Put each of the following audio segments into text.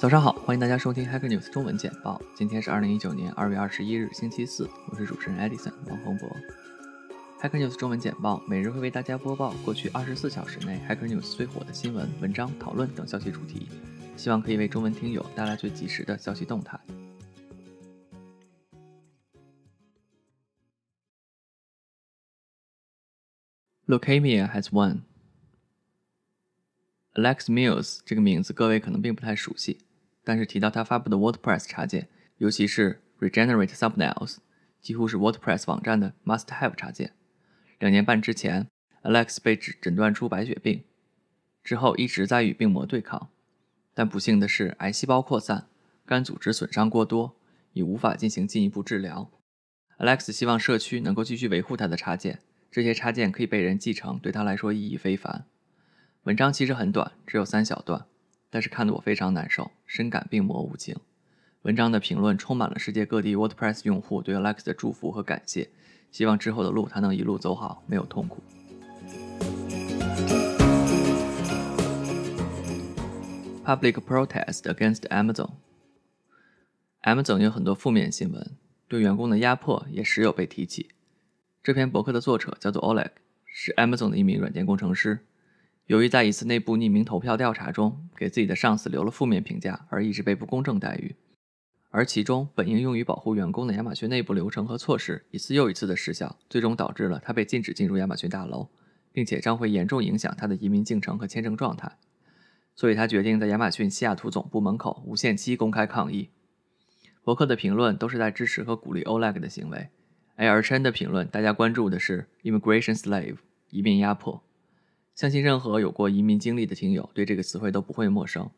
早上好，欢迎大家收听 Hacker News 中文简报。今天是二零一九年二月二十一日，星期四。我是主持人 Edison 王洪博。Hacker News 中文简报每日会为大家播报过去二十四小时内 Hacker News 最火的新闻、文章、讨论等消息主题，希望可以为中文听友带来最及时的消息动态。Leukemia has won. Alex Mills 这个名字各位可能并不太熟悉，但是提到他发布的 WordPress 插件，尤其是 Regenerate Thumbnails，几乎是 WordPress 网站的 must-have 插件。两年半之前，Alex 被诊诊断出白血病，之后一直在与病魔对抗，但不幸的是，癌细胞扩散，肝组织损伤过多，已无法进行进一步治疗。Alex 希望社区能够继续维护他的插件，这些插件可以被人继承，对他来说意义非凡。文章其实很短，只有三小段，但是看得我非常难受，深感病魔无情。文章的评论充满了世界各地 WordPress 用户对 Alex 的祝福和感谢，希望之后的路他能一路走好，没有痛苦。Public protest against Amazon。Amazon 有很多负面新闻，对员工的压迫也时有被提起。这篇博客的作者叫做 Oleg，是 Amazon 的一名软件工程师。由于在一次内部匿名投票调查中给自己的上司留了负面评价，而一直被不公正待遇，而其中本应用于保护员工的亚马逊内部流程和措施一次又一次的失效，最终导致了他被禁止进入亚马逊大楼，并且将会严重影响他的移民进程和签证状态。所以他决定在亚马逊西雅图总部门口无限期公开抗议。博客的评论都是在支持和鼓励 Oleg 的行为，L 琛的评论大家关注的是 Immigration Slave 移民压迫。相信任何有过移民经历的听友对这个词汇都不会陌生。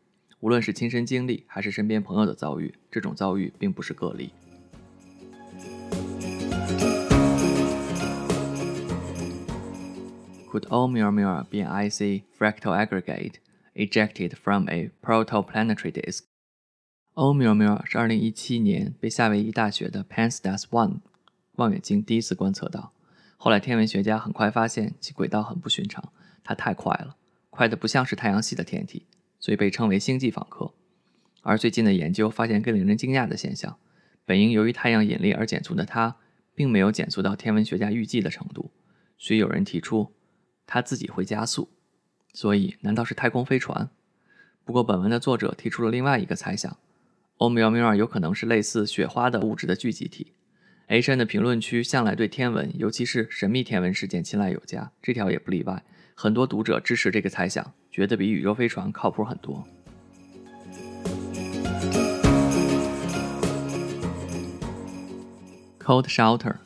无论是亲身经历还是身边朋友的遭遇，这种遭遇并不是个例。Could Oumuamua be an IC fractal aggregate ejected from a protoplanetary disk? Oumuamua 是2017年被夏威夷大学的 Pan-STARRS One 望远镜第一次观测到，后来天文学家很快发现其轨道很不寻常。它太快了，快得不像是太阳系的天体，所以被称为星际访客。而最近的研究发现更令人惊讶的现象：本应由于太阳引力而减速的它，并没有减速到天文学家预计的程度。所以有人提出，它自己会加速。所以，难道是太空飞船？不过，本文的作者提出了另外一个猜想：欧米尔米尔有可能是类似雪花的物质的聚集体。H N 的评论区向来对天文，尤其是神秘天文事件青睐有加，这条也不例外。很多读者支持这个猜想，觉得比宇宙飞船靠谱很多。Cold Shelter,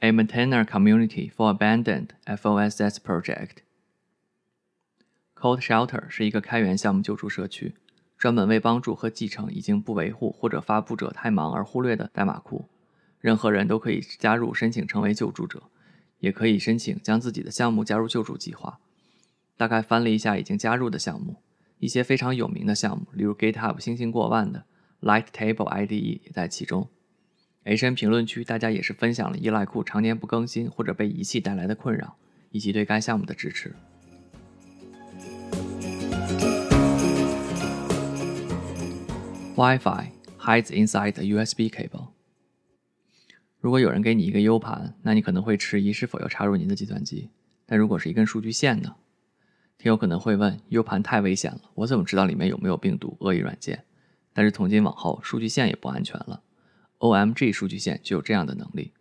a maintainer community for abandoned FOSS project. Cold Shelter 是一个开源项目救助社区，专门为帮助和继承已经不维护或者发布者太忙而忽略的代码库。任何人都可以加入申请成为救助者，也可以申请将自己的项目加入救助计划。大概翻了一下已经加入的项目，一些非常有名的项目，例如 GitHub 星星过万的 Light Table IDE 也在其中。H N 评论区大家也是分享了依赖库常年不更新或者被遗弃带来的困扰，以及对该项目的支持。Wi-Fi hides inside a USB cable。如果有人给你一个 U 盘，那你可能会迟疑是否要插入您的计算机。但如果是一根数据线呢？听友可能会问，U 盘太危险了，我怎么知道里面有没有病毒、恶意软件？但是从今往后，数据线也不安全了。OMG 数据线就有这样的能力，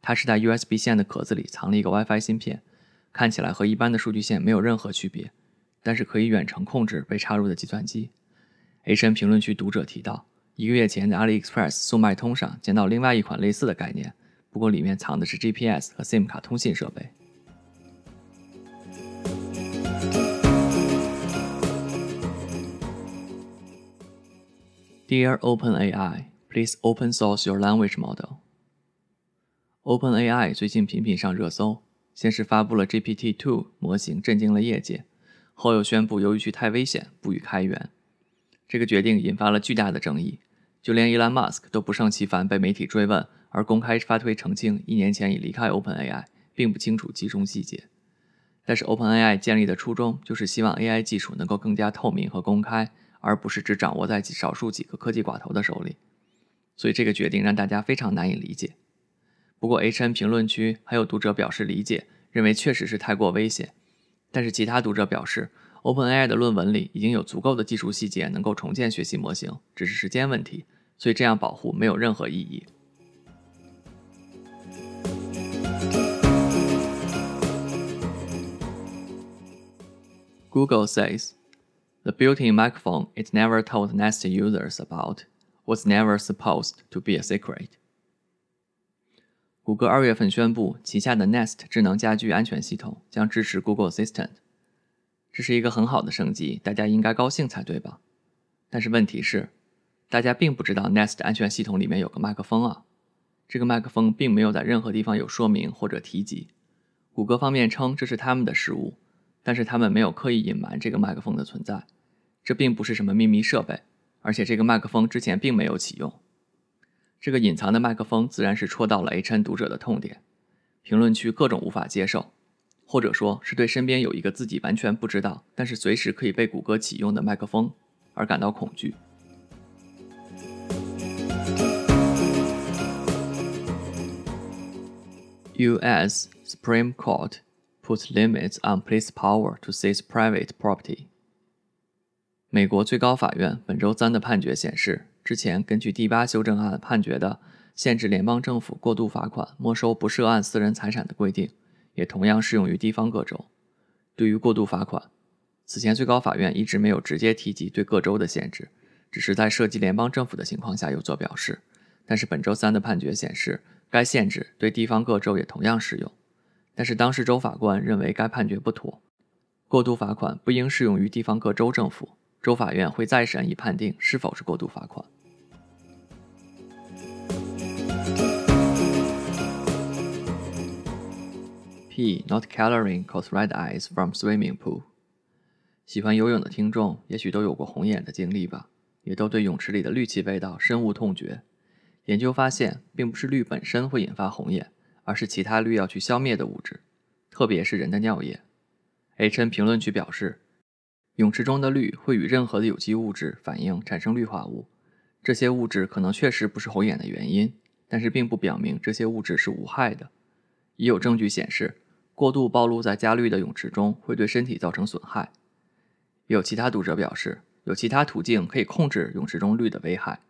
它是在 USB 线的壳子里藏了一个 WiFi 芯片，看起来和一般的数据线没有任何区别，但是可以远程控制被插入的计算机。H N 评论区读者提到，一个月前在 AliExpress 速卖通上见到另外一款类似的概念，不过里面藏的是 GPS 和 SIM 卡通信设备。Dear OpenAI, please open source your language model. OpenAI 最近频频上热搜，先是发布了 GPT-2 模型，震惊了业界，后又宣布由于其太危险，不予开源。这个决定引发了巨大的争议，就连 Elon Musk 都不胜其烦，被媒体追问而公开发推澄清，一年前已离开 OpenAI，并不清楚其中细节。但是 OpenAI 建立的初衷就是希望 AI 技术能够更加透明和公开。而不是只掌握在少数几个科技寡头的手里。所以这个决定让大家非常难以理解。不过 H N 评论区还有读者表示理解，认为确实是太过危险。但是其他读者表示，OpenAI 的论文里已经有足够的技术细节能够重建学习模型，只是时间问题。所以这样保护没有任何意义。Google says the built-in microphone it never told Nest users about was never supposed to be a secret. 谷歌二月份宣布，旗下的 Nest 智能家居安全系统将支持 Google Assistant。这是一个很好的升级，大家应该高兴才对吧？但是问题是。大家并不知道 Nest 安全系统里面有个麦克风啊，这个麦克风并没有在任何地方有说明或者提及。谷歌方面称这是他们的失误，但是他们没有刻意隐瞒这个麦克风的存在。这并不是什么秘密设备，而且这个麦克风之前并没有启用。这个隐藏的麦克风自然是戳到了 HN 读者的痛点，评论区各种无法接受，或者说是对身边有一个自己完全不知道，但是随时可以被谷歌启用的麦克风而感到恐惧。U.S. Supreme Court put limits on police power to seize private property. 美国最高法院本周三的判决显示，之前根据第八修正案判决的限制联邦政府过度罚款、没收不涉案私人财产的规定，也同样适用于地方各州。对于过度罚款，此前最高法院一直没有直接提及对各州的限制，只是在涉及联邦政府的情况下有所表示。但是本周三的判决显示。该限制对地方各州也同样适用，但是当时州法官认为该判决不妥，过度罚款不应适用于地方各州政府，州法院会再审以判定是否是过度罚款。P. Not coloring cause red eyes from swimming pool。喜欢游泳的听众也许都有过红眼的经历吧，也都对泳池里的氯气味道深恶痛绝。研究发现，并不是氯本身会引发红眼，而是其他氯要去消灭的物质，特别是人的尿液。H N 评论区表示，泳池中的氯会与任何的有机物质反应产生氯化物，这些物质可能确实不是红眼的原因，但是并不表明这些物质是无害的。已有证据显示，过度暴露在加氯的泳池中会对身体造成损害。有其他读者表示，有其他途径可以控制泳池中氯的危害。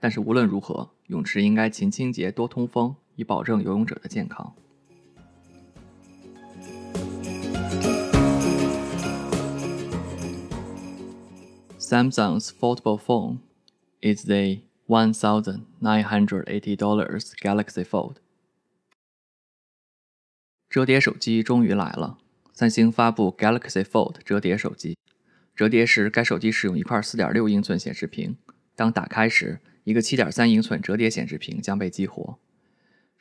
但是无论如何，泳池应该勤清洁、多通风，以保证游泳者的健康。Samsung's foldable phone is the one thousand nine hundred eighty dollars Galaxy Fold。折叠手机终于来了，三星发布 Galaxy Fold 折叠手机。折叠时，该手机使用一块四点六英寸显示屏，当打开时。一个七点三英寸折叠显示屏将被激活。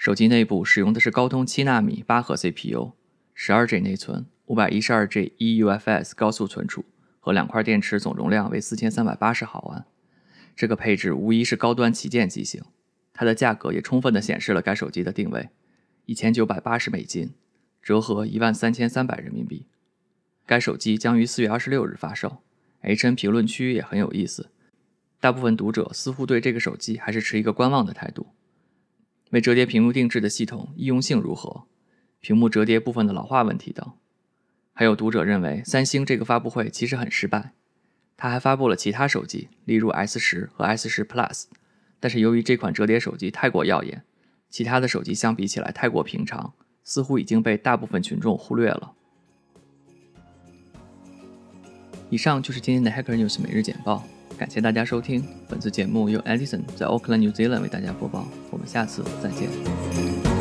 手机内部使用的是高通7纳米八核 CPU，12G 内存，512G eUFS 高速存储和两块电池，总容量为4380毫安。这个配置无疑是高端旗舰机型。它的价格也充分的显示了该手机的定位：1980美金，折合13300人民币。该手机将于4月26日发售。HN 评论区也很有意思。大部分读者似乎对这个手机还是持一个观望的态度。为折叠屏幕定制的系统易用性如何？屏幕折叠部分的老化问题等。还有读者认为三星这个发布会其实很失败。他还发布了其他手机，例如 S 十和 S 十 Plus，但是由于这款折叠手机太过耀眼，其他的手机相比起来太过平常，似乎已经被大部分群众忽略了。以上就是今天的 Hacker News 每日简报。感谢大家收听本次节目，由 Edison 在 Auckland New Zealand 为大家播报。我们下次再见。